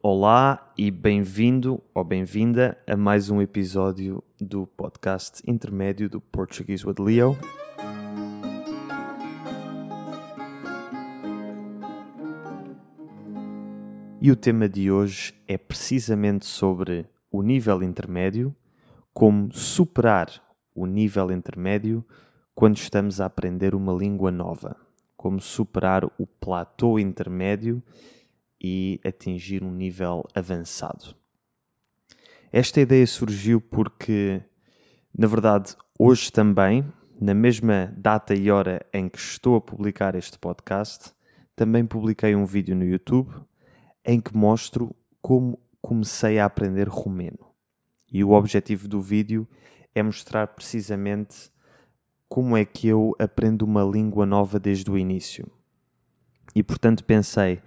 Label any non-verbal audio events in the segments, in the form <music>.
Olá e bem-vindo ou bem-vinda a mais um episódio do podcast intermédio do Português with Leo. E o tema de hoje é precisamente sobre o nível intermédio, como superar o nível intermédio quando estamos a aprender uma língua nova, como superar o platô intermédio e atingir um nível avançado. Esta ideia surgiu porque, na verdade, hoje também, na mesma data e hora em que estou a publicar este podcast, também publiquei um vídeo no YouTube em que mostro como comecei a aprender romeno. E o objetivo do vídeo é mostrar precisamente como é que eu aprendo uma língua nova desde o início. E portanto pensei,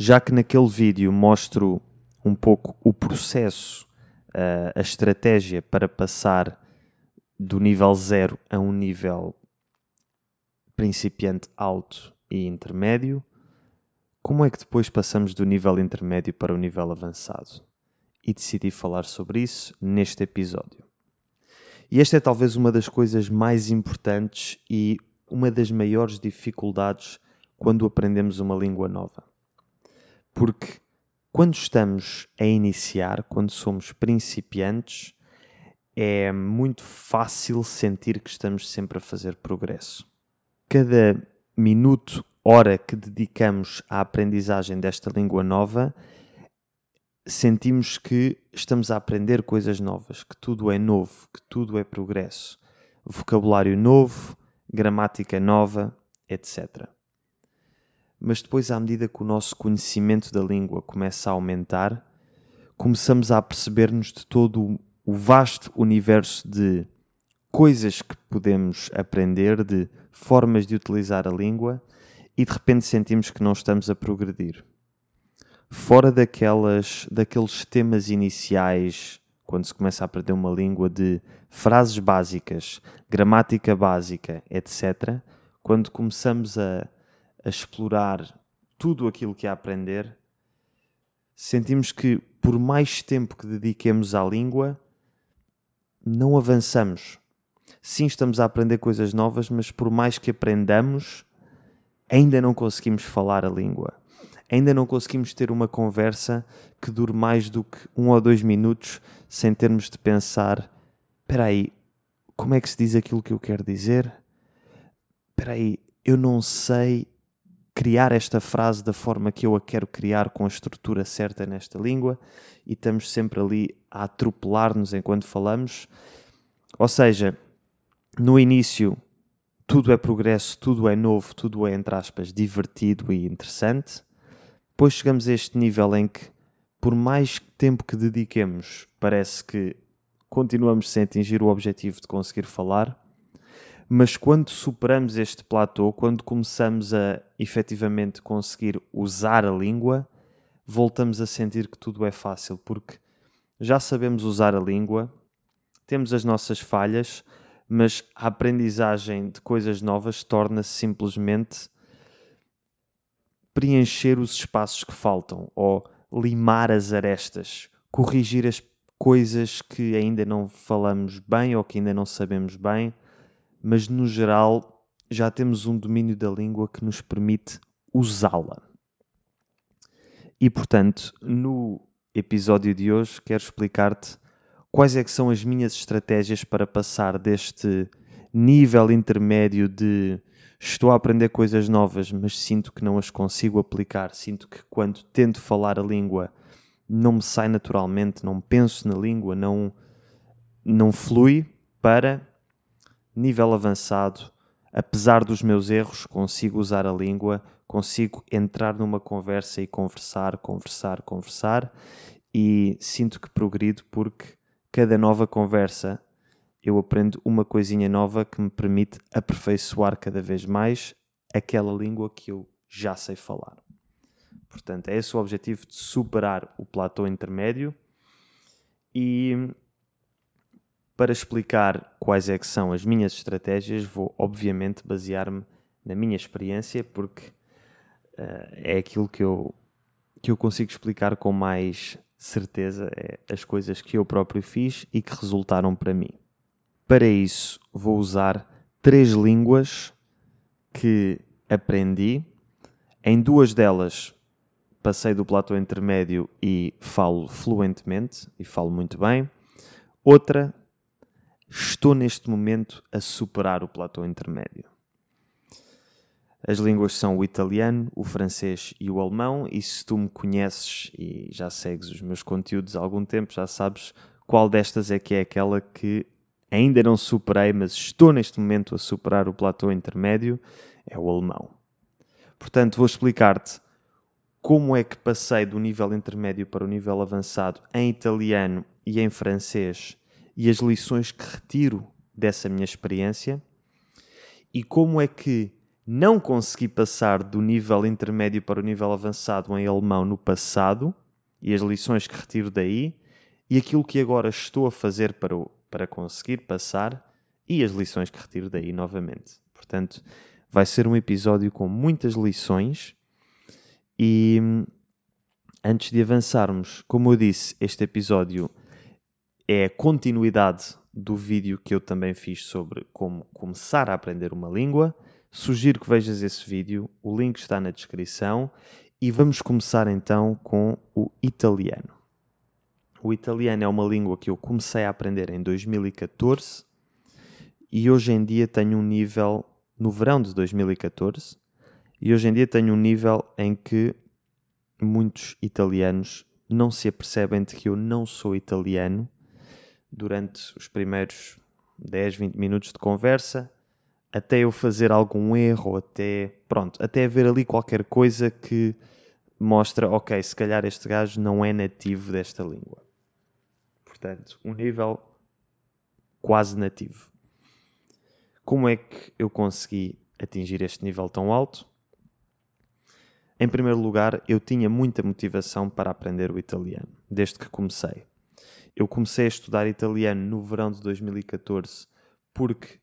já que naquele vídeo mostro um pouco o processo, uh, a estratégia para passar do nível 0 a um nível principiante alto e intermédio, como é que depois passamos do nível intermédio para o nível avançado? E decidi falar sobre isso neste episódio. E esta é talvez uma das coisas mais importantes e uma das maiores dificuldades quando aprendemos uma língua nova. Porque quando estamos a iniciar, quando somos principiantes, é muito fácil sentir que estamos sempre a fazer progresso. Cada minuto, hora que dedicamos à aprendizagem desta língua nova, sentimos que estamos a aprender coisas novas, que tudo é novo, que tudo é progresso. Vocabulário novo, gramática nova, etc mas depois, à medida que o nosso conhecimento da língua começa a aumentar, começamos a perceber-nos de todo o vasto universo de coisas que podemos aprender, de formas de utilizar a língua, e de repente sentimos que não estamos a progredir. Fora daquelas, daqueles temas iniciais, quando se começa a aprender uma língua de frases básicas, gramática básica, etc., quando começamos a a explorar tudo aquilo que a aprender, sentimos que por mais tempo que dediquemos à língua, não avançamos. Sim, estamos a aprender coisas novas, mas por mais que aprendamos, ainda não conseguimos falar a língua. Ainda não conseguimos ter uma conversa que dure mais do que um ou dois minutos sem termos de pensar: espera aí, como é que se diz aquilo que eu quero dizer? Espera aí, eu não sei criar esta frase da forma que eu a quero criar, com a estrutura certa nesta língua, e estamos sempre ali a atropelar-nos enquanto falamos. Ou seja, no início tudo é progresso, tudo é novo, tudo é, entre aspas, divertido e interessante. Depois chegamos a este nível em que, por mais tempo que dediquemos, parece que continuamos sem atingir o objetivo de conseguir falar mas quando superamos este platô, quando começamos a efetivamente conseguir usar a língua, voltamos a sentir que tudo é fácil, porque já sabemos usar a língua, temos as nossas falhas, mas a aprendizagem de coisas novas torna-se simplesmente preencher os espaços que faltam ou limar as arestas, corrigir as coisas que ainda não falamos bem ou que ainda não sabemos bem mas no geral já temos um domínio da língua que nos permite usá-la. E portanto, no episódio de hoje quero explicar-te quais é que são as minhas estratégias para passar deste nível intermédio de estou a aprender coisas novas, mas sinto que não as consigo aplicar, sinto que quando tento falar a língua não me sai naturalmente, não penso na língua, não não flui para nível avançado, apesar dos meus erros, consigo usar a língua, consigo entrar numa conversa e conversar, conversar, conversar e sinto que progrido porque cada nova conversa eu aprendo uma coisinha nova que me permite aperfeiçoar cada vez mais aquela língua que eu já sei falar. Portanto, é esse o objetivo de superar o platô intermédio e para explicar quais é que são as minhas estratégias, vou obviamente basear-me na minha experiência, porque uh, é aquilo que eu, que eu consigo explicar com mais certeza é as coisas que eu próprio fiz e que resultaram para mim. Para isso, vou usar três línguas que aprendi. Em duas delas, passei do platô intermédio e falo fluentemente e falo muito bem. Outra, estou neste momento a superar o platô intermédio. As línguas são o italiano, o francês e o alemão, e se tu me conheces e já segues os meus conteúdos há algum tempo, já sabes qual destas é que é aquela que ainda não superei, mas estou neste momento a superar o platô intermédio, é o alemão. Portanto, vou explicar-te como é que passei do nível intermédio para o nível avançado em italiano e em francês e as lições que retiro dessa minha experiência e como é que não consegui passar do nível intermédio para o nível avançado em alemão no passado e as lições que retiro daí e aquilo que agora estou a fazer para, o, para conseguir passar e as lições que retiro daí novamente. Portanto, vai ser um episódio com muitas lições e antes de avançarmos, como eu disse, este episódio é a continuidade do vídeo que eu também fiz sobre como começar a aprender uma língua. Sugiro que vejas esse vídeo, o link está na descrição e vamos começar então com o italiano. O italiano é uma língua que eu comecei a aprender em 2014 e hoje em dia tenho um nível no verão de 2014 e hoje em dia tenho um nível em que muitos italianos não se apercebem de que eu não sou italiano durante os primeiros 10, 20 minutos de conversa até eu fazer algum erro, até pronto, até haver ali qualquer coisa que mostra, ok, se calhar este gajo não é nativo desta língua. Portanto, um nível quase nativo. Como é que eu consegui atingir este nível tão alto? Em primeiro lugar, eu tinha muita motivação para aprender o italiano, desde que comecei. Eu comecei a estudar italiano no verão de 2014 porque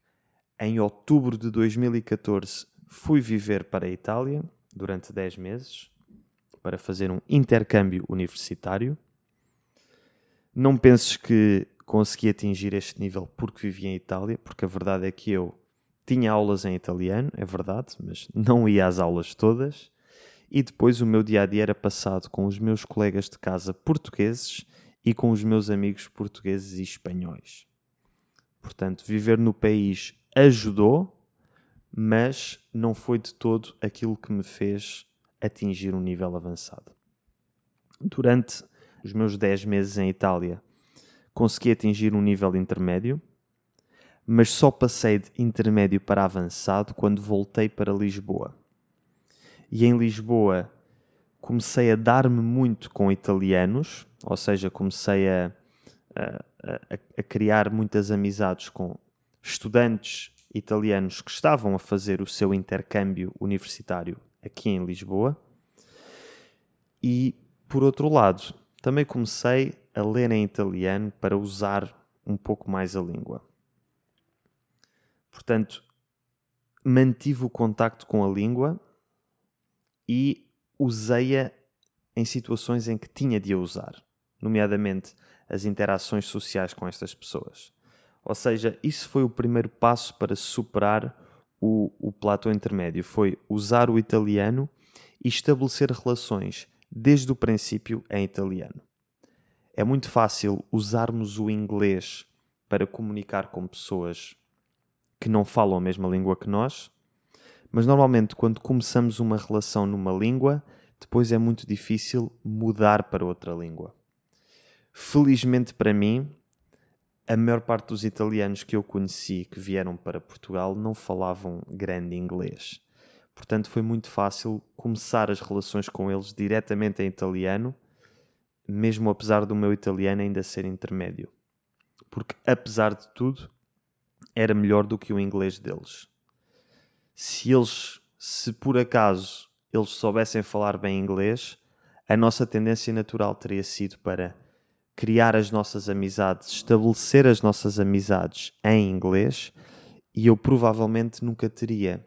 em outubro de 2014, fui viver para a Itália durante 10 meses para fazer um intercâmbio universitário. Não penses que consegui atingir este nível porque vivia em Itália, porque a verdade é que eu tinha aulas em italiano, é verdade, mas não ia às aulas todas. E depois o meu dia a dia era passado com os meus colegas de casa portugueses e com os meus amigos portugueses e espanhóis. Portanto, viver no país ajudou, mas não foi de todo aquilo que me fez atingir um nível avançado. Durante os meus 10 meses em Itália, consegui atingir um nível intermédio, mas só passei de intermédio para avançado quando voltei para Lisboa. E em Lisboa comecei a dar-me muito com italianos, ou seja, comecei a, a, a, a criar muitas amizades com estudantes italianos que estavam a fazer o seu intercâmbio universitário aqui em Lisboa. E, por outro lado, também comecei a ler em italiano para usar um pouco mais a língua. Portanto, mantive o contacto com a língua e usei-a em situações em que tinha de a usar, nomeadamente as interações sociais com estas pessoas. Ou seja, isso foi o primeiro passo para superar o, o platô intermédio. Foi usar o italiano e estabelecer relações desde o princípio em italiano. É muito fácil usarmos o inglês para comunicar com pessoas que não falam a mesma língua que nós, mas normalmente quando começamos uma relação numa língua, depois é muito difícil mudar para outra língua. Felizmente para mim, a maior parte dos italianos que eu conheci que vieram para Portugal não falavam grande inglês. Portanto, foi muito fácil começar as relações com eles diretamente em italiano, mesmo apesar do meu italiano ainda ser intermédio. Porque, apesar de tudo, era melhor do que o inglês deles. Se eles, se por acaso eles soubessem falar bem inglês, a nossa tendência natural teria sido para criar as nossas amizades, estabelecer as nossas amizades em inglês e eu provavelmente nunca teria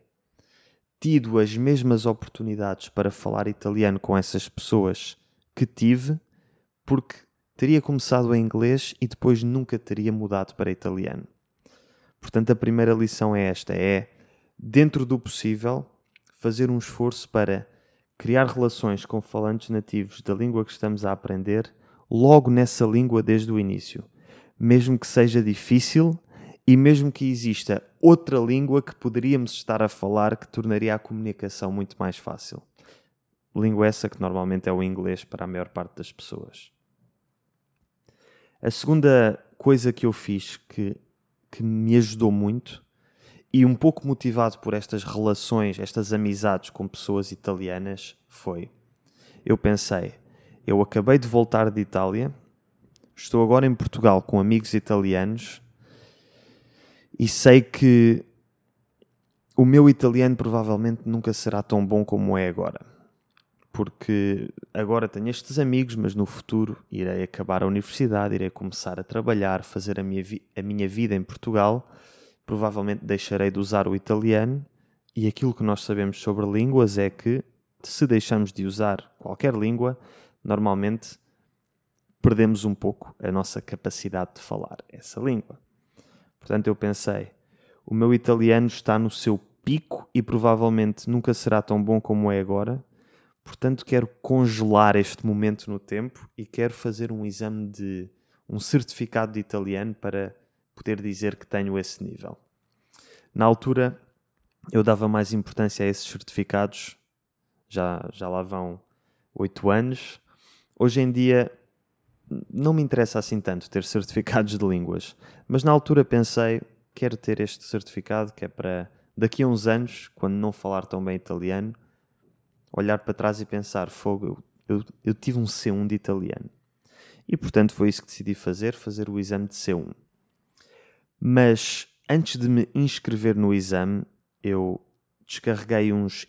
tido as mesmas oportunidades para falar italiano com essas pessoas que tive, porque teria começado em inglês e depois nunca teria mudado para italiano. Portanto, a primeira lição é esta: é, dentro do possível, fazer um esforço para criar relações com falantes nativos da língua que estamos a aprender logo nessa língua desde o início. Mesmo que seja difícil e mesmo que exista outra língua que poderíamos estar a falar que tornaria a comunicação muito mais fácil. Língua essa que normalmente é o inglês para a maior parte das pessoas. A segunda coisa que eu fiz que, que me ajudou muito e um pouco motivado por estas relações, estas amizades com pessoas italianas, foi: eu pensei, eu acabei de voltar de Itália, estou agora em Portugal com amigos italianos e sei que o meu italiano provavelmente nunca será tão bom como é agora. Porque agora tenho estes amigos, mas no futuro irei acabar a universidade, irei começar a trabalhar, fazer a minha, a minha vida em Portugal provavelmente deixarei de usar o italiano, e aquilo que nós sabemos sobre línguas é que, se deixamos de usar qualquer língua, normalmente perdemos um pouco a nossa capacidade de falar essa língua. Portanto, eu pensei, o meu italiano está no seu pico e provavelmente nunca será tão bom como é agora. Portanto, quero congelar este momento no tempo e quero fazer um exame de um certificado de italiano para poder dizer que tenho esse nível. Na altura, eu dava mais importância a esses certificados, já, já lá vão oito anos. Hoje em dia, não me interessa assim tanto ter <laughs> certificados de línguas, mas na altura pensei, quero ter este certificado que é para daqui a uns anos, quando não falar tão bem italiano, olhar para trás e pensar, fogo, eu, eu, tive um C1 de italiano. E portanto foi isso que decidi fazer, fazer o exame de C1. Mas antes de me inscrever no exame, eu descarreguei uns,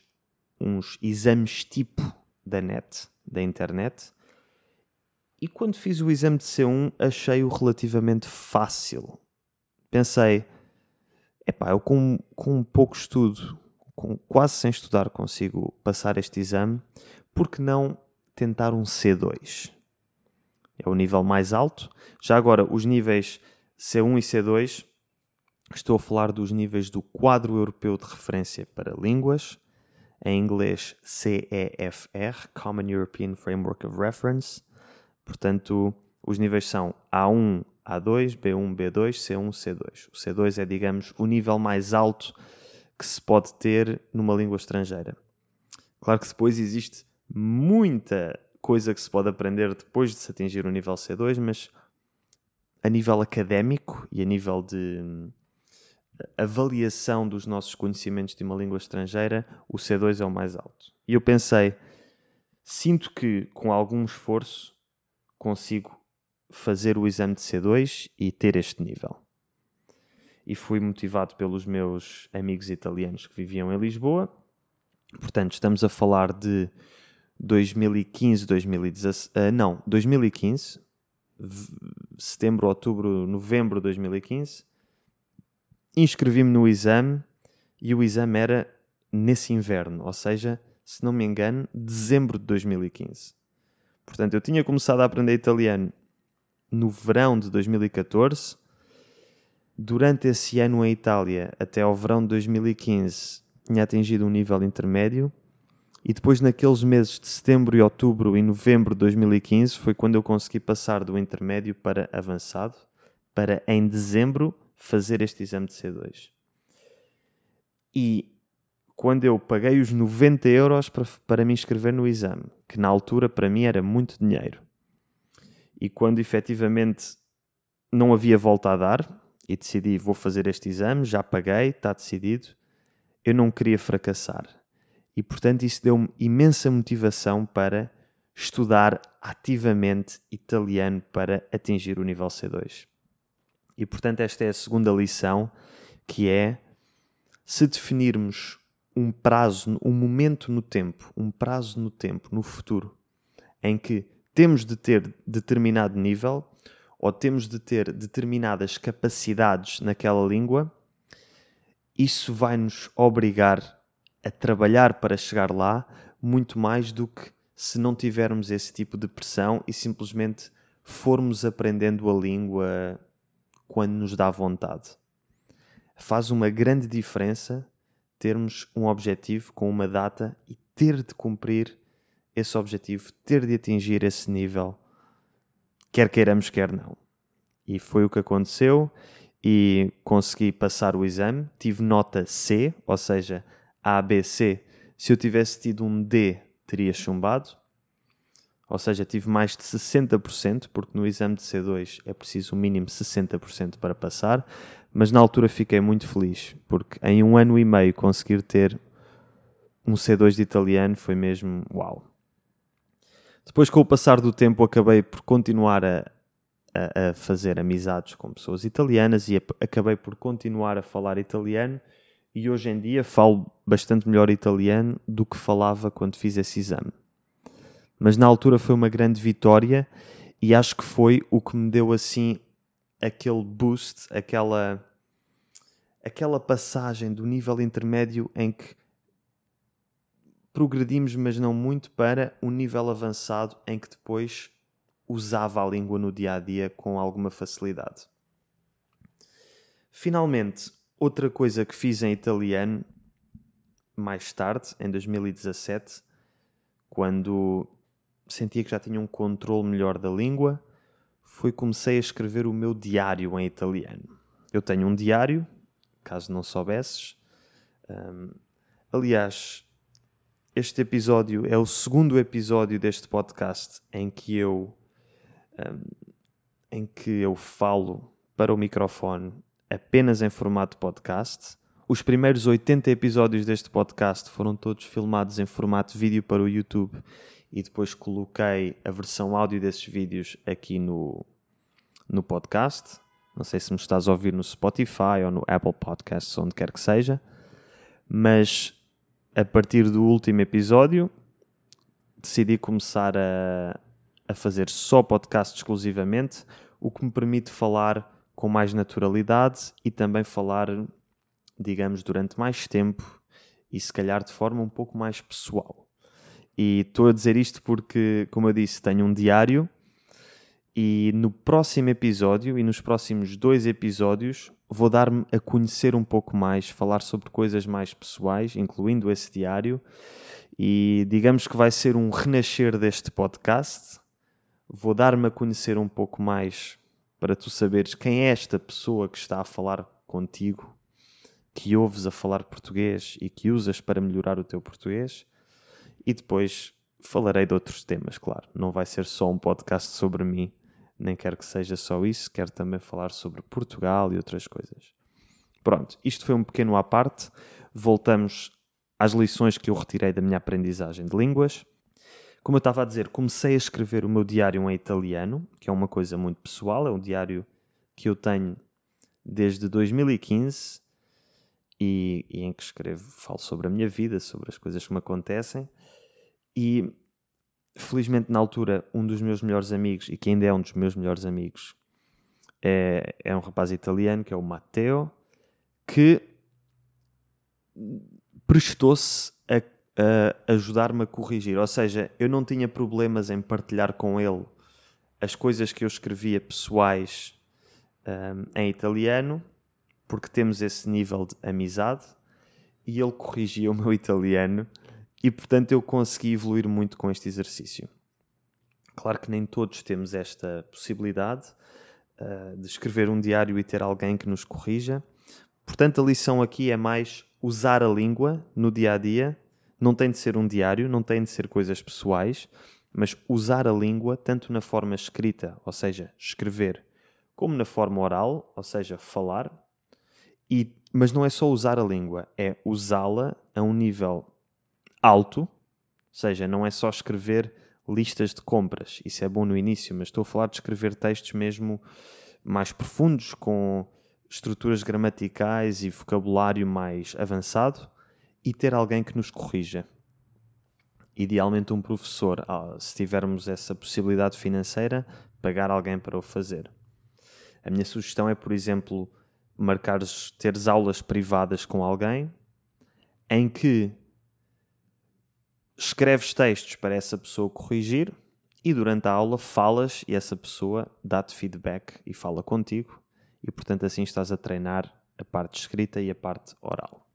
uns exames tipo da net, da internet. E quando fiz o exame de C1, achei-o relativamente fácil. Pensei, epá, eu com, com pouco estudo, com, quase sem estudar, consigo passar este exame, por que não tentar um C2? É o nível mais alto. Já agora, os níveis C1 e C2, estou a falar dos níveis do Quadro Europeu de Referência para Línguas, em inglês CEFR, Common European Framework of Reference. Portanto, os níveis são A1, A2, B1, B2, C1, C2. O C2 é, digamos, o nível mais alto que se pode ter numa língua estrangeira. Claro que depois existe muita coisa que se pode aprender depois de se atingir o nível C2, mas a nível académico e a nível de hum, avaliação dos nossos conhecimentos de uma língua estrangeira, o C2 é o mais alto. E eu pensei, sinto que com algum esforço consigo fazer o exame de C2 e ter este nível. E fui motivado pelos meus amigos italianos que viviam em Lisboa. Portanto, estamos a falar de 2015, 2016, uh, não, 2015, setembro, outubro, novembro de 2015. Inscrevi-me no exame e o exame era nesse inverno, ou seja, se não me engano, dezembro de 2015. Portanto, eu tinha começado a aprender italiano no verão de 2014. Durante esse ano em Itália, até ao verão de 2015, tinha atingido um nível intermédio e depois, naqueles meses de setembro e outubro e novembro de 2015, foi quando eu consegui passar do intermédio para avançado, para em dezembro fazer este exame de C2. E quando eu paguei os 90 euros para, para me inscrever no exame, que na altura para mim era muito dinheiro, e quando efetivamente não havia volta a dar, e decidi vou fazer este exame, já paguei, está decidido, eu não queria fracassar e, portanto, isso deu-me imensa motivação para estudar ativamente italiano para atingir o nível C2. E, portanto, esta é a segunda lição, que é se definirmos um prazo, um momento no tempo, um prazo no tempo, no futuro, em que temos de ter determinado nível ou temos de ter determinadas capacidades naquela língua, isso vai nos obrigar a trabalhar para chegar lá, muito mais do que se não tivermos esse tipo de pressão e simplesmente formos aprendendo a língua quando nos dá vontade. Faz uma grande diferença termos um objetivo com uma data e ter de cumprir esse objetivo, ter de atingir esse nível, quer queiramos, quer não. E foi o que aconteceu e consegui passar o exame. Tive nota C, ou seja, A, B, C. Se eu tivesse tido um D, teria chumbado. Ou seja, tive mais de 60%, porque no exame de C2 é preciso o um mínimo 60% para passar. Mas na altura fiquei muito feliz, porque em um ano e meio conseguir ter um C2 de italiano foi mesmo uau. Depois, com o passar do tempo, acabei por continuar a, a, a fazer amizades com pessoas italianas e a, acabei por continuar a falar italiano. E hoje em dia falo bastante melhor italiano do que falava quando fiz esse exame. Mas na altura foi uma grande vitória e acho que foi o que me deu assim aquele boost, aquela aquela passagem do nível intermédio em que progredimos, mas não muito, para um nível avançado em que depois usava a língua no dia a dia com alguma facilidade. Finalmente, outra coisa que fiz em italiano mais tarde, em 2017, quando sentia que já tinha um controle melhor da língua, foi comecei a escrever o meu diário em italiano. Eu tenho um diário, caso não soubesses. Um, aliás, este episódio é o segundo episódio deste podcast em que eu um, em que eu falo para o microfone apenas em formato podcast. Os primeiros 80 episódios deste podcast foram todos filmados em formato vídeo para o YouTube e depois coloquei a versão áudio desses vídeos aqui no, no podcast. Não sei se me estás a ouvir no Spotify ou no Apple Podcasts, onde quer que seja, mas a partir do último episódio decidi começar a, a fazer só podcast exclusivamente, o que me permite falar com mais naturalidade e também falar, digamos, durante mais tempo e se calhar de forma um pouco mais pessoal. E estou a dizer isto porque, como eu disse, tenho um diário e no próximo episódio e nos próximos dois episódios vou dar-me a conhecer um pouco mais, falar sobre coisas mais pessoais, incluindo esse diário. E digamos que vai ser um renascer deste podcast. Vou dar-me a conhecer um pouco mais para tu saberes quem é esta pessoa que está a falar contigo, que ouves a falar português e que usas para melhorar o teu português. E depois falarei de outros temas, claro. Não vai ser só um podcast sobre mim, nem quero que seja só isso, quero também falar sobre Portugal e outras coisas. Pronto, isto foi um pequeno à parte. Voltamos às lições que eu retirei da minha aprendizagem de línguas. Como eu estava a dizer, comecei a escrever o meu diário em italiano, que é uma coisa muito pessoal, é um diário que eu tenho desde 2015 e, e em que escrevo, falo sobre a minha vida, sobre as coisas que me acontecem. E felizmente na altura um dos meus melhores amigos e que ainda é um dos meus melhores amigos é, é um rapaz italiano que é o Matteo que prestou-se ajudar-me a corrigir ou seja, eu não tinha problemas em partilhar com ele as coisas que eu escrevia pessoais um, em italiano porque temos esse nível de amizade e ele corrigia o meu <laughs> italiano e portanto eu consegui evoluir muito com este exercício. Claro que nem todos temos esta possibilidade uh, de escrever um diário e ter alguém que nos corrija. Portanto, a lição aqui é mais usar a língua no dia a dia. Não tem de ser um diário, não tem de ser coisas pessoais, mas usar a língua tanto na forma escrita, ou seja, escrever, como na forma oral, ou seja, falar. E, mas não é só usar a língua, é usá-la a um nível alto, ou seja, não é só escrever listas de compras, isso é bom no início, mas estou a falar de escrever textos mesmo mais profundos, com estruturas gramaticais e vocabulário mais avançado e ter alguém que nos corrija. Idealmente um professor, ah, se tivermos essa possibilidade financeira, pagar alguém para o fazer. A minha sugestão é, por exemplo, marcares, teres aulas privadas com alguém em que escreves textos para essa pessoa corrigir e durante a aula falas e essa pessoa dá-te feedback e fala contigo e portanto assim estás a treinar a parte escrita e a parte oral.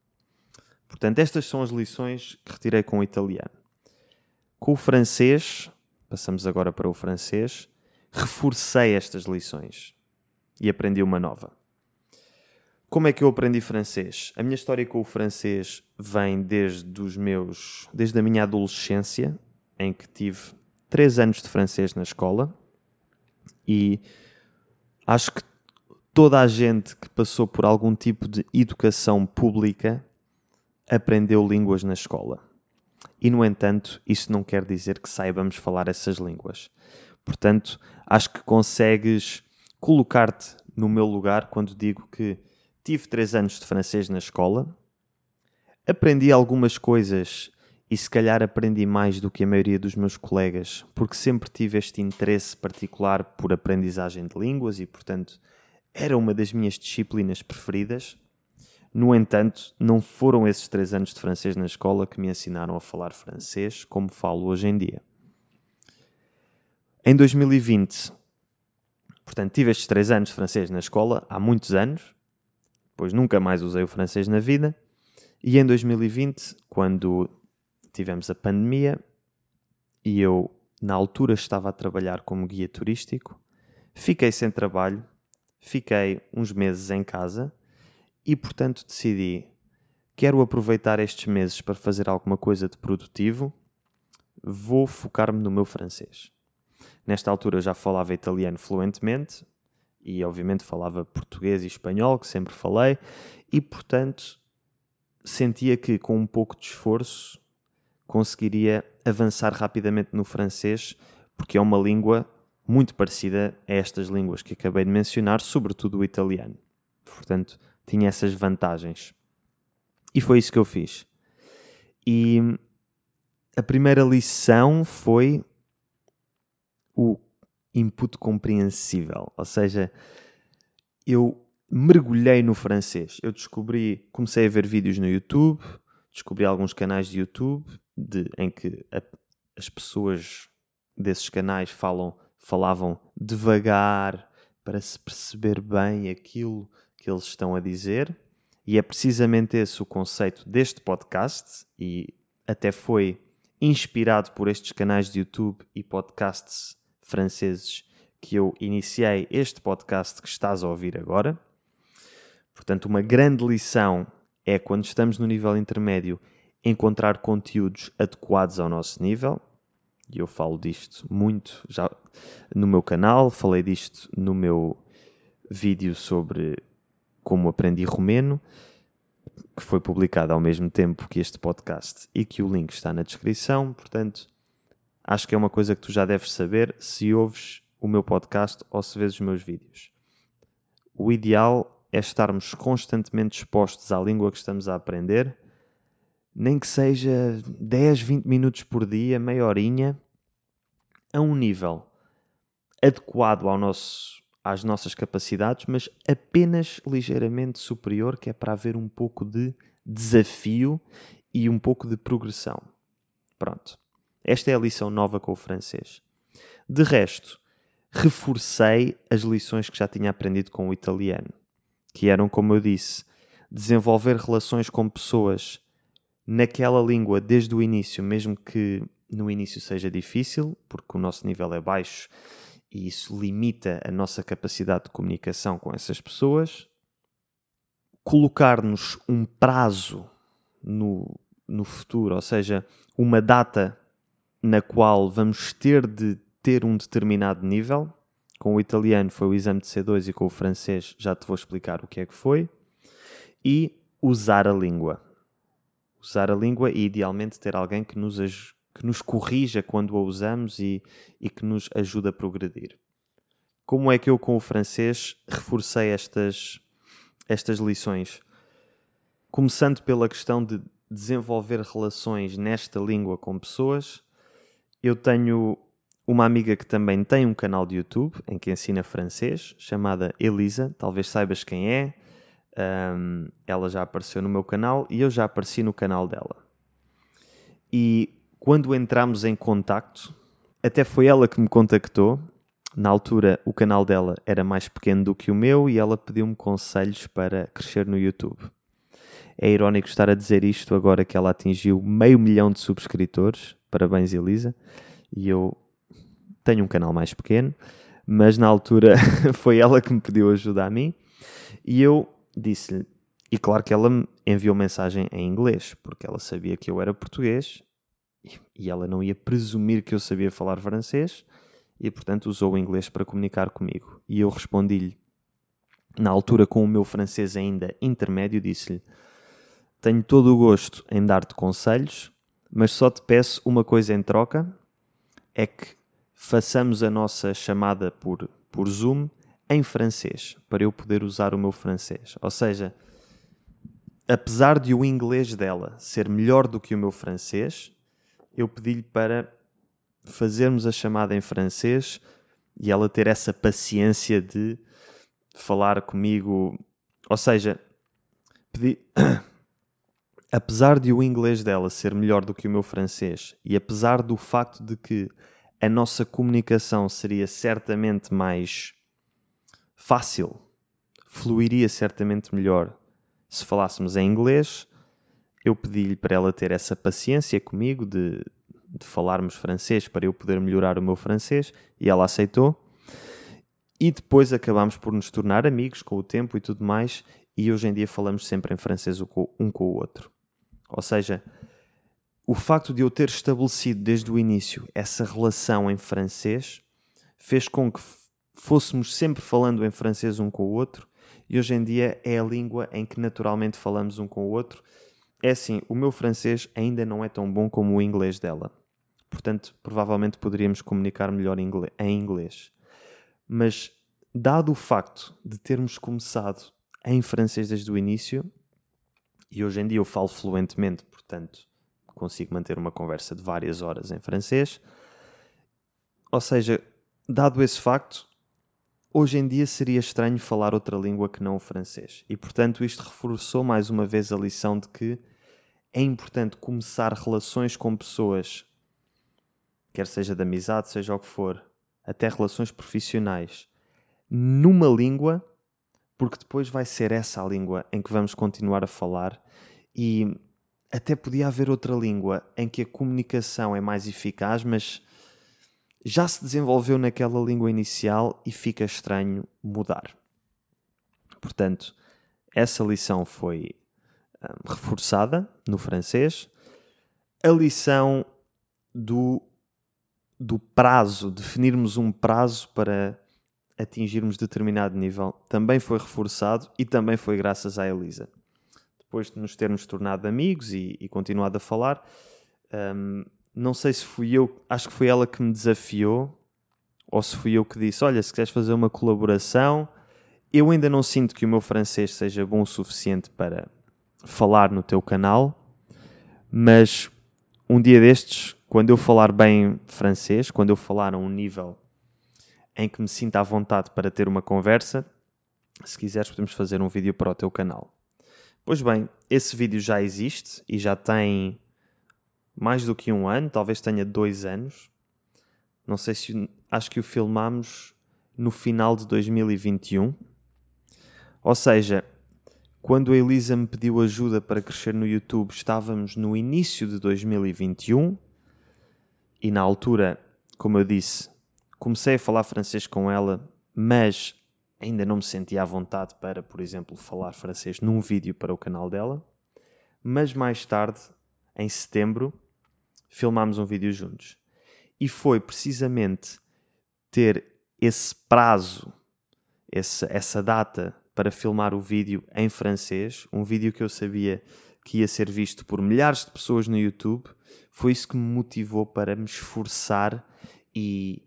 Portanto, estas são as lições que retirei com o italiano. Com o francês, passamos agora para o francês, reforcei estas lições e aprendi uma nova. Como é que eu aprendi francês? A minha história com o francês vem desde os meus, desde a minha adolescência, em que tive três anos de francês na escola e acho que toda a gente que passou por algum tipo de educação pública aprendeu línguas na escola. E, no entanto, isso não quer dizer que saibamos falar essas línguas. Portanto, acho que consegues colocar-te no meu lugar quando digo que tive três anos de francês na escola, aprendi algumas coisas e se calhar aprendi mais do que a maioria dos meus colegas, porque sempre tive este interesse particular por aprendizagem de línguas e, portanto, era uma das minhas disciplinas preferidas. No entanto, não foram esses três anos de francês na escola que me ensinaram a falar francês como falo hoje em dia. Em 2020, portanto, tive estes três anos de francês na escola há muitos anos, depois nunca mais usei o francês na vida, e em 2020, quando tivemos a pandemia e eu, na altura, estava a trabalhar como guia turístico. Fiquei sem trabalho, fiquei uns meses em casa e, portanto, decidi: quero aproveitar estes meses para fazer alguma coisa de produtivo, vou focar-me no meu francês. Nesta altura já falava italiano fluentemente e, obviamente, falava português e espanhol, que sempre falei, e, portanto, sentia que com um pouco de esforço conseguiria avançar rapidamente no francês, porque é uma língua muito parecida a estas línguas que acabei de mencionar, sobretudo o italiano. Portanto, tinha essas vantagens. E foi isso que eu fiz. E a primeira lição foi o input compreensível, ou seja, eu mergulhei no francês. Eu descobri, comecei a ver vídeos no YouTube, descobri alguns canais de YouTube de, em que a, as pessoas desses canais falam, falavam devagar para se perceber bem aquilo que eles estão a dizer. E é precisamente esse o conceito deste podcast, e até foi inspirado por estes canais de YouTube e podcasts franceses que eu iniciei este podcast que estás a ouvir agora. Portanto, uma grande lição é quando estamos no nível intermédio encontrar conteúdos adequados ao nosso nível. E eu falo disto muito já no meu canal, falei disto no meu vídeo sobre como aprendi romeno, que foi publicado ao mesmo tempo que este podcast e que o link está na descrição. Portanto, acho que é uma coisa que tu já deves saber se ouves o meu podcast ou se vês os meus vídeos. O ideal é estarmos constantemente expostos à língua que estamos a aprender nem que seja 10, 20 minutos por dia, meia horinha, a um nível adequado ao nosso, às nossas capacidades, mas apenas ligeiramente superior, que é para haver um pouco de desafio e um pouco de progressão. Pronto. Esta é a lição nova com o francês. De resto, reforcei as lições que já tinha aprendido com o italiano, que eram, como eu disse, desenvolver relações com pessoas naquela língua desde o início, mesmo que no início seja difícil, porque o nosso nível é baixo e isso limita a nossa capacidade de comunicação com essas pessoas. Colocar-nos um prazo no, no futuro, ou seja, uma data na qual vamos ter de ter um determinado nível. Com o italiano foi o exame de C2 e com o francês já te vou explicar o que é que foi. E usar a língua usar a língua e, idealmente, ter alguém que nos, que nos corrija quando a usamos e, e que nos ajude a progredir. Como é que eu, com o francês, reforcei estas, estas lições? Começando pela questão de desenvolver relações nesta língua com pessoas, eu tenho uma amiga que também tem um canal de YouTube em que ensina francês, chamada Elisa, talvez saibas quem é. Um, ela já apareceu no meu canal e eu já apareci no canal dela. E quando entramos em contacto, até foi ela que me contactou. Na altura, o canal dela era mais pequeno do que o meu e ela pediu-me conselhos para crescer no YouTube. É irónico estar a dizer isto agora que ela atingiu meio milhão de subscritores. Parabéns, Elisa. E eu tenho um canal mais pequeno, mas na altura <laughs> foi ela que me pediu ajuda a mim e eu disse-lhe. E claro que ela me enviou mensagem em inglês, porque ela sabia que eu era português e ela não ia presumir que eu sabia falar francês e, portanto, usou o inglês para comunicar comigo. E eu respondi-lhe, na altura com o meu francês ainda intermédio, disse-lhe: Tenho todo o gosto em dar-te conselhos, mas só te peço uma coisa em troca: é que façamos a nossa chamada por, por Zoom em francês, para eu poder usar o meu francês. Ou seja, apesar de o inglês dela ser melhor do que o meu francês, eu pedi-lhe para fazermos a chamada em francês e ela ter essa paciência de falar comigo. Ou seja, pedi. <coughs> apesar de o inglês dela ser melhor do que o meu francês e apesar do facto de que a nossa comunicação seria certamente mais fácil, fluiria certamente melhor se falássemos em inglês, eu pedi-lhe para ela ter essa paciência comigo de, de falarmos francês para eu poder melhorar o meu francês e ela aceitou. E depois acabámos por nos tornar amigos com o tempo e tudo mais, e hoje em dia falamos sempre em francês um com o outro. Ou seja, o facto de eu ter estabelecido desde o início essa relação em francês fez com que fôssemos sempre falando em francês um com o outro, e hoje em dia é a língua em que naturalmente falamos um com o outro é assim, o meu francês ainda não é tão bom como o inglês dela. Portanto, provavelmente poderíamos comunicar melhor em inglês. Mas, dado o facto de termos começado em francês desde o início, e hoje em dia eu falo fluentemente, portanto, consigo manter uma conversa de várias horas em francês. Ou seja, dado esse facto, hoje em dia seria estranho falar outra língua que não o francês. E portanto, isto reforçou mais uma vez a lição de que é importante começar relações com pessoas, quer seja de amizade, seja o que for, até relações profissionais, numa língua, porque depois vai ser essa a língua em que vamos continuar a falar e até podia haver outra língua em que a comunicação é mais eficaz, mas já se desenvolveu naquela língua inicial e fica estranho mudar. Portanto, essa lição foi reforçada no francês. A lição do, do prazo, definirmos um prazo para atingirmos determinado nível, também foi reforçado e também foi graças à Elisa. Depois de nos termos tornado amigos e, e continuado a falar, um, não sei se fui eu, acho que foi ela que me desafiou, ou se fui eu que disse: Olha, se queres fazer uma colaboração, eu ainda não sinto que o meu francês seja bom o suficiente para, falar no teu canal, mas um dia destes, quando eu falar bem francês, quando eu falar a um nível em que me sinta à vontade para ter uma conversa, se quiseres podemos fazer um vídeo para o teu canal. Pois bem, esse vídeo já existe e já tem mais do que um ano, talvez tenha dois anos. Não sei se acho que o filmámos no final de 2021. Ou seja, quando a Elisa me pediu ajuda para crescer no YouTube, estávamos no início de 2021 e na altura, como eu disse, comecei a falar francês com ela, mas ainda não me sentia à vontade para, por exemplo, falar francês num vídeo para o canal dela. Mas mais tarde, em setembro, filmámos um vídeo juntos. E foi precisamente ter esse prazo, esse, essa data para filmar o vídeo em francês, um vídeo que eu sabia que ia ser visto por milhares de pessoas no YouTube. Foi isso que me motivou para me esforçar e,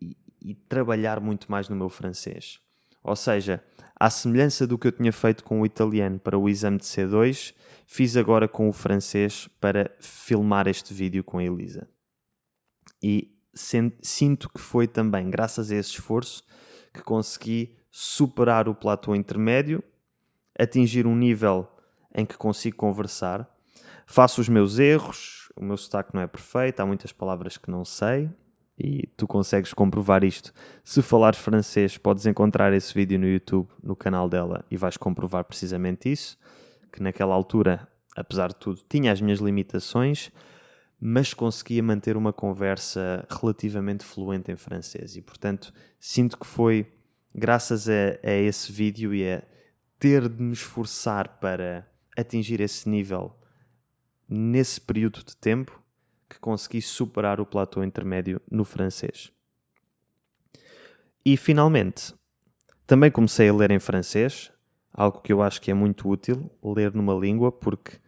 e, e trabalhar muito mais no meu francês. Ou seja, à semelhança do que eu tinha feito com o italiano para o exame de C2, fiz agora com o francês para filmar este vídeo com a Elisa. E sinto que foi também graças a esse esforço que consegui superar o platô intermédio, atingir um nível em que consigo conversar, Faço os meus erros, o meu sotaque não é perfeito, há muitas palavras que não sei e tu consegues comprovar isto. Se falares francês, podes encontrar esse vídeo no YouTube, no canal dela, e vais comprovar precisamente isso, que naquela altura, apesar de tudo, tinha as minhas limitações, mas conseguia manter uma conversa relativamente fluente em francês. E, portanto, sinto que foi graças a, a esse vídeo e a ter de me esforçar para atingir esse nível nesse período de tempo que consegui superar o platô intermédio no francês. E finalmente, também comecei a ler em francês, algo que eu acho que é muito útil, ler numa língua, porque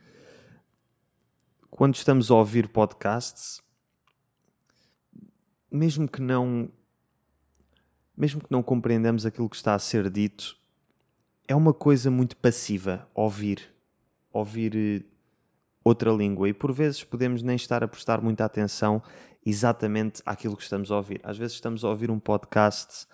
quando estamos a ouvir podcasts, mesmo que não mesmo que não compreendamos aquilo que está a ser dito, é uma coisa muito passiva ouvir, ouvir eh, outra língua e por vezes podemos nem estar a prestar muita atenção exatamente àquilo que estamos a ouvir. Às vezes estamos a ouvir um podcast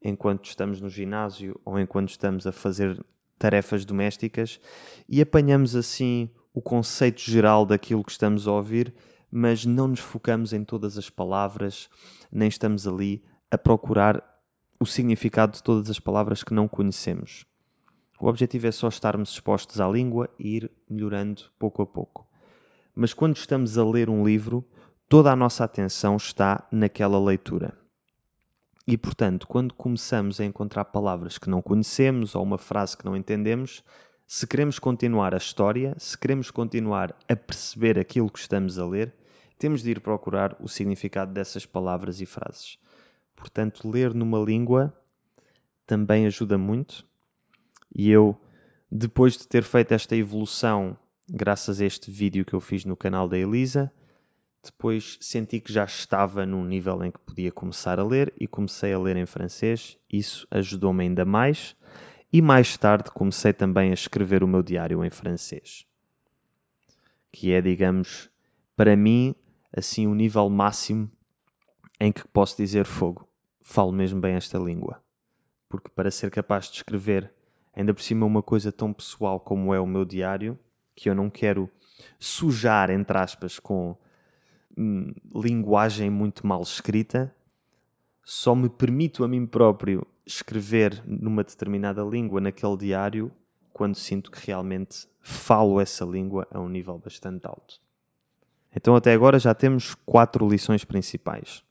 enquanto estamos no ginásio ou enquanto estamos a fazer tarefas domésticas e apanhamos assim o conceito geral daquilo que estamos a ouvir, mas não nos focamos em todas as palavras, nem estamos ali a procurar o significado de todas as palavras que não conhecemos. O objetivo é só estarmos expostos à língua e ir melhorando pouco a pouco. Mas quando estamos a ler um livro, toda a nossa atenção está naquela leitura. E portanto, quando começamos a encontrar palavras que não conhecemos ou uma frase que não entendemos, se queremos continuar a história, se queremos continuar a perceber aquilo que estamos a ler, temos de ir procurar o significado dessas palavras e frases. Portanto, ler numa língua também ajuda muito e eu, depois de ter feito esta evolução, graças a este vídeo que eu fiz no canal da Elisa, depois senti que já estava num nível em que podia começar a ler e comecei a ler em francês. Isso ajudou-me ainda mais. E mais tarde comecei também a escrever o meu diário em francês. Que é, digamos, para mim, assim, o nível máximo em que posso dizer fogo. Falo mesmo bem esta língua. Porque para ser capaz de escrever ainda por cima uma coisa tão pessoal como é o meu diário, que eu não quero sujar, entre aspas, com hum, linguagem muito mal escrita, só me permito a mim próprio escrever numa determinada língua naquele diário quando sinto que realmente falo essa língua a um nível bastante alto. Então, até agora já temos quatro lições principais.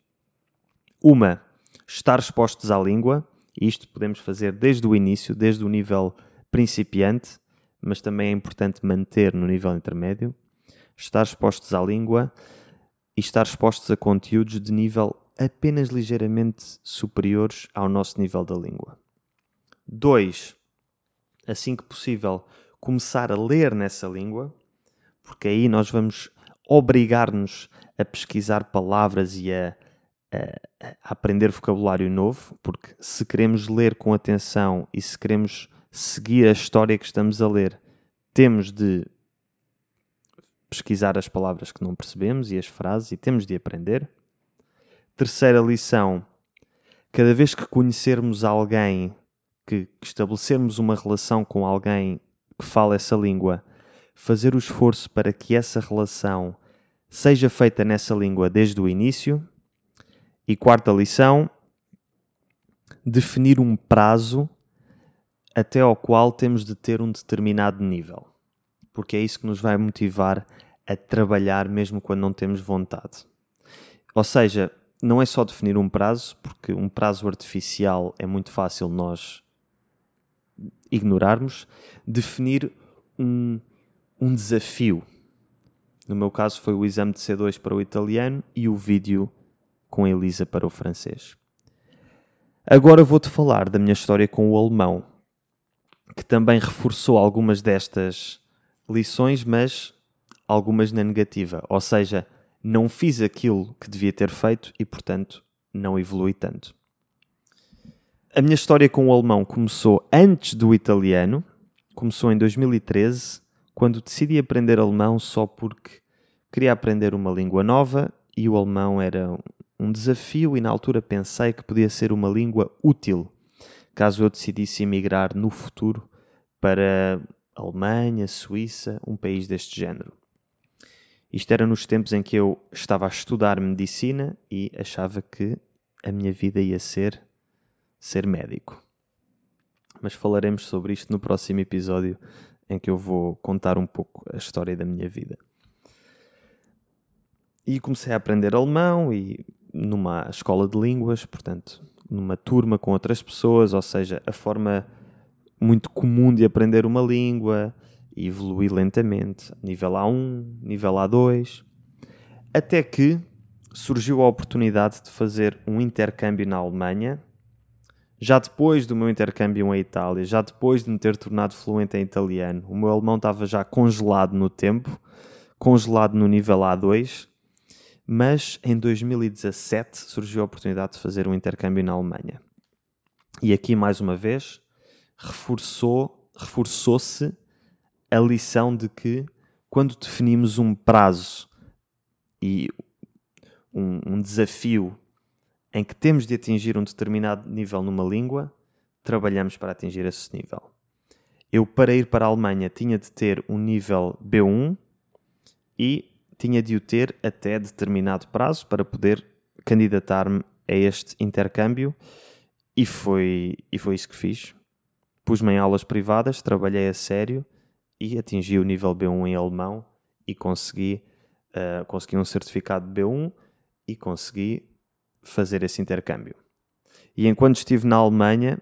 Uma, estar expostos à língua isto podemos fazer desde o início, desde o nível principiante, mas também é importante manter no nível intermédio, estar expostos à língua e estar expostos a conteúdos de nível apenas ligeiramente superiores ao nosso nível da língua. 2. Assim que possível, começar a ler nessa língua, porque aí nós vamos obrigar-nos a pesquisar palavras e a a, aprender vocabulário novo, porque se queremos ler com atenção e se queremos seguir a história que estamos a ler, temos de pesquisar as palavras que não percebemos e as frases e temos de aprender. Terceira lição: cada vez que conhecermos alguém, que, que estabelecermos uma relação com alguém que fala essa língua, fazer o esforço para que essa relação seja feita nessa língua desde o início e quarta lição: definir um prazo até ao qual temos de ter um determinado nível. Porque é isso que nos vai motivar a trabalhar mesmo quando não temos vontade. Ou seja, não é só definir um prazo, porque um prazo artificial é muito fácil nós ignorarmos, definir um, um desafio. No meu caso foi o exame de C2 para o italiano e o vídeo com Elisa para o francês. Agora vou-te falar da minha história com o alemão, que também reforçou algumas destas lições, mas algumas na negativa. Ou seja, não fiz aquilo que devia ter feito e, portanto, não evolui tanto. A minha história com o alemão começou antes do italiano, começou em 2013, quando decidi aprender alemão só porque queria aprender uma língua nova e o alemão era um desafio e na altura pensei que podia ser uma língua útil caso eu decidisse emigrar no futuro para Alemanha, Suíça, um país deste género. Isto era nos tempos em que eu estava a estudar medicina e achava que a minha vida ia ser ser médico. Mas falaremos sobre isto no próximo episódio em que eu vou contar um pouco a história da minha vida. E comecei a aprender alemão e numa escola de línguas, portanto, numa turma com outras pessoas, ou seja, a forma muito comum de aprender uma língua e evoluir lentamente, nível A1, nível A2, até que surgiu a oportunidade de fazer um intercâmbio na Alemanha, já depois do meu intercâmbio em Itália, já depois de me ter tornado fluente em italiano, o meu alemão estava já congelado no tempo, congelado no nível A2, mas em 2017 surgiu a oportunidade de fazer um intercâmbio na Alemanha. E aqui, mais uma vez, reforçou, reforçou-se a lição de que quando definimos um prazo e um, um desafio em que temos de atingir um determinado nível numa língua, trabalhamos para atingir esse nível. Eu, para ir para a Alemanha, tinha de ter um nível B1 e tinha de o ter até determinado prazo para poder candidatar-me a este intercâmbio e foi, e foi isso que fiz. Pus-me em aulas privadas, trabalhei a sério e atingi o nível B1 em alemão e consegui, uh, consegui um certificado B1 e consegui fazer esse intercâmbio. E enquanto estive na Alemanha,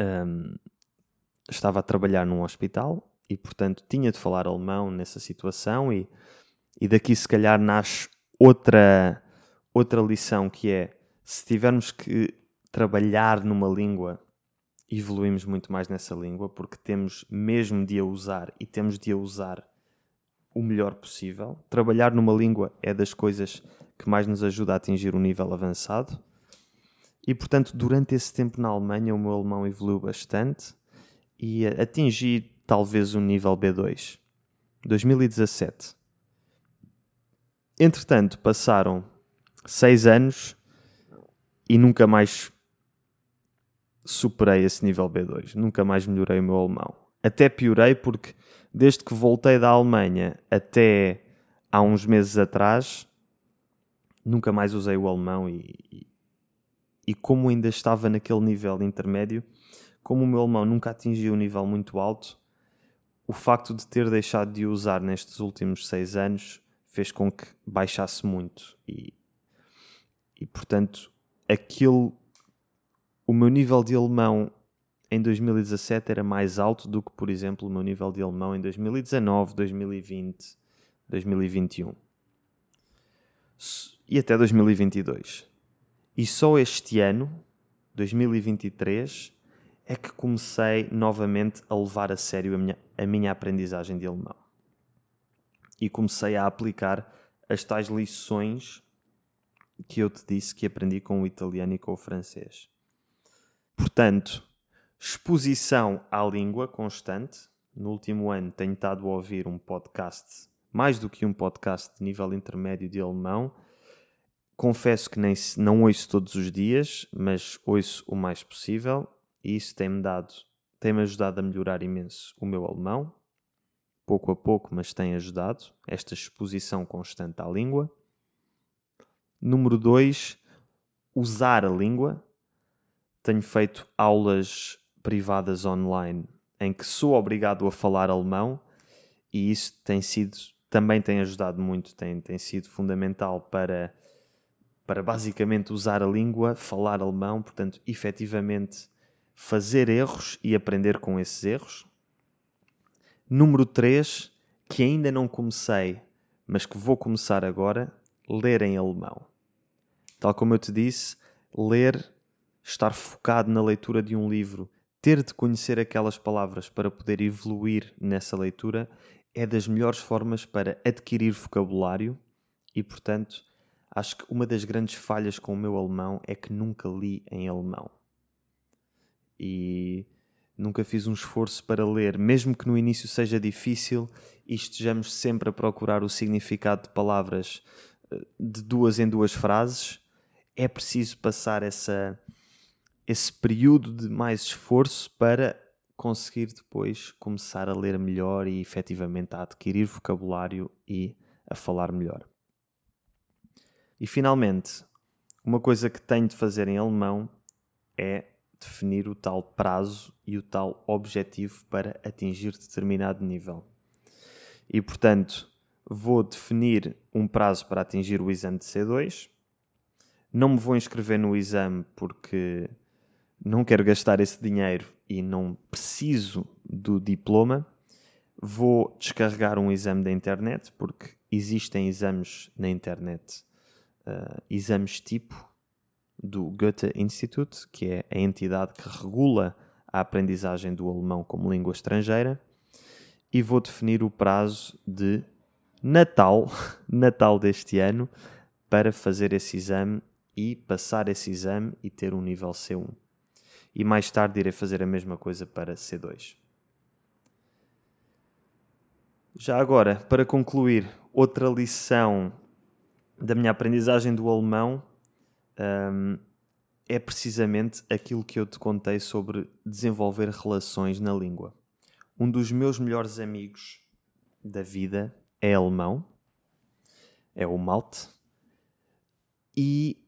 um, ehm, estava a trabalhar num hospital e, portanto, tinha de falar alemão nessa situação e, e daqui se calhar nasce outra, outra lição que é se tivermos que trabalhar numa língua, evoluímos muito mais nessa língua porque temos mesmo de a usar e temos de a usar o melhor possível. Trabalhar numa língua é das coisas que mais nos ajuda a atingir um nível avançado. E, portanto, durante esse tempo na Alemanha, o meu alemão evoluiu bastante e atingi talvez o nível B2. 2017. Entretanto, passaram seis anos e nunca mais superei esse nível B2. Nunca mais melhorei o meu alemão. Até piorei porque, desde que voltei da Alemanha até há uns meses atrás, nunca mais usei o alemão e, e, e como ainda estava naquele nível intermédio, como o meu alemão nunca atingiu um nível muito alto, o facto de ter deixado de usar nestes últimos seis anos fez com que baixasse muito e, e portanto aquele o meu nível de alemão em 2017 era mais alto do que, por exemplo, o meu nível de alemão em 2019, 2020, 2021 e até 2022. E só este ano, 2023, é que comecei novamente a levar a sério a minha, a minha aprendizagem de alemão. E comecei a aplicar as tais lições que eu te disse que aprendi com o italiano e com o francês. Portanto, exposição à língua constante. No último ano tenho estado a ouvir um podcast, mais do que um podcast de nível intermédio de alemão. Confesso que nem, não ouço todos os dias, mas ouço o mais possível e isso tem-me dado, tem-me ajudado a melhorar imenso o meu alemão, pouco a pouco, mas tem ajudado esta exposição constante à língua. Número 2, usar a língua. Tenho feito aulas privadas online em que sou obrigado a falar alemão e isso tem sido também tem ajudado muito, tem, tem sido fundamental para, para basicamente usar a língua, falar alemão, portanto, efetivamente fazer erros e aprender com esses erros. Número 3, que ainda não comecei, mas que vou começar agora, ler em alemão. Tal como eu te disse, ler, estar focado na leitura de um livro, ter de conhecer aquelas palavras para poder evoluir nessa leitura é das melhores formas para adquirir vocabulário e, portanto, acho que uma das grandes falhas com o meu alemão é que nunca li em alemão e nunca fiz um esforço para ler, mesmo que no início seja difícil e estejamos sempre a procurar o significado de palavras eh, de duas em duas frases, é preciso passar essa, esse período de mais esforço para conseguir depois começar a ler melhor e efetivamente a adquirir vocabulário e a falar melhor. E finalmente, uma coisa que tenho de fazer em alemão é definir o tal prazo e o tal objetivo para atingir determinado nível. E portanto, vou definir um prazo para atingir o exame de C2. Não me vou inscrever no exame porque não quero gastar esse dinheiro e não preciso do diploma. Vou descarregar um exame da internet porque existem exames na internet, uh, exames tipo do Goethe Institute, que é a entidade que regula a aprendizagem do alemão como língua estrangeira, e vou definir o prazo de Natal, <laughs> Natal deste ano, para fazer esse exame e passar esse exame e ter um nível C1. E mais tarde irei fazer a mesma coisa para C2. Já agora, para concluir, outra lição da minha aprendizagem do alemão um, é precisamente aquilo que eu te contei sobre desenvolver relações na língua. Um dos meus melhores amigos da vida é alemão, é o Malte, e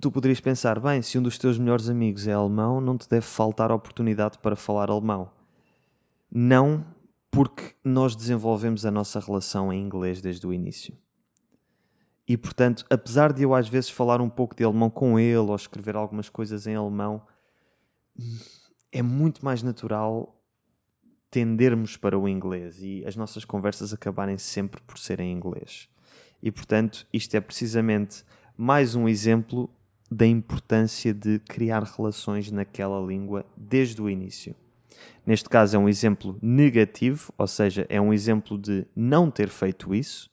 tu poderias pensar, bem, se um dos teus melhores amigos é alemão, não te deve faltar oportunidade para falar alemão. Não, porque nós desenvolvemos a nossa relação em inglês desde o início. E portanto, apesar de eu às vezes falar um pouco de alemão com ele ou escrever algumas coisas em alemão, é muito mais natural tendermos para o inglês e as nossas conversas acabarem sempre por ser em inglês. E portanto, isto é precisamente mais um exemplo da importância de criar relações naquela língua desde o início. Neste caso é um exemplo negativo, ou seja, é um exemplo de não ter feito isso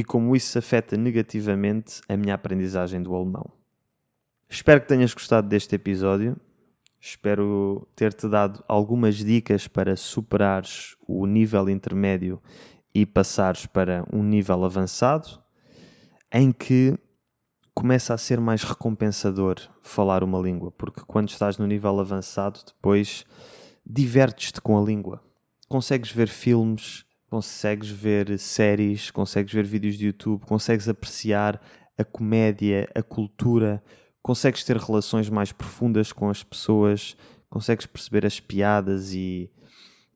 e como isso afeta negativamente a minha aprendizagem do alemão. Espero que tenhas gostado deste episódio. Espero ter-te dado algumas dicas para superares o nível intermédio e passares para um nível avançado, em que começa a ser mais recompensador falar uma língua, porque quando estás no nível avançado, depois divertes-te com a língua. Consegues ver filmes consegues ver séries, consegues ver vídeos de YouTube, consegues apreciar a comédia, a cultura, consegues ter relações mais profundas com as pessoas, consegues perceber as piadas e,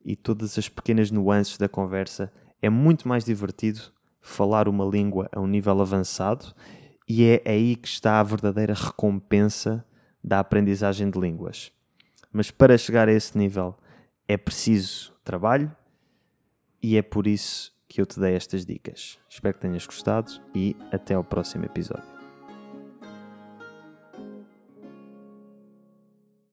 e todas as pequenas nuances da conversa. É muito mais divertido falar uma língua a um nível avançado e é aí que está a verdadeira recompensa da aprendizagem de línguas. Mas para chegar a esse nível é preciso trabalho, e é por isso que eu te dei estas dicas. Espero que tenhas gostado e até ao próximo episódio.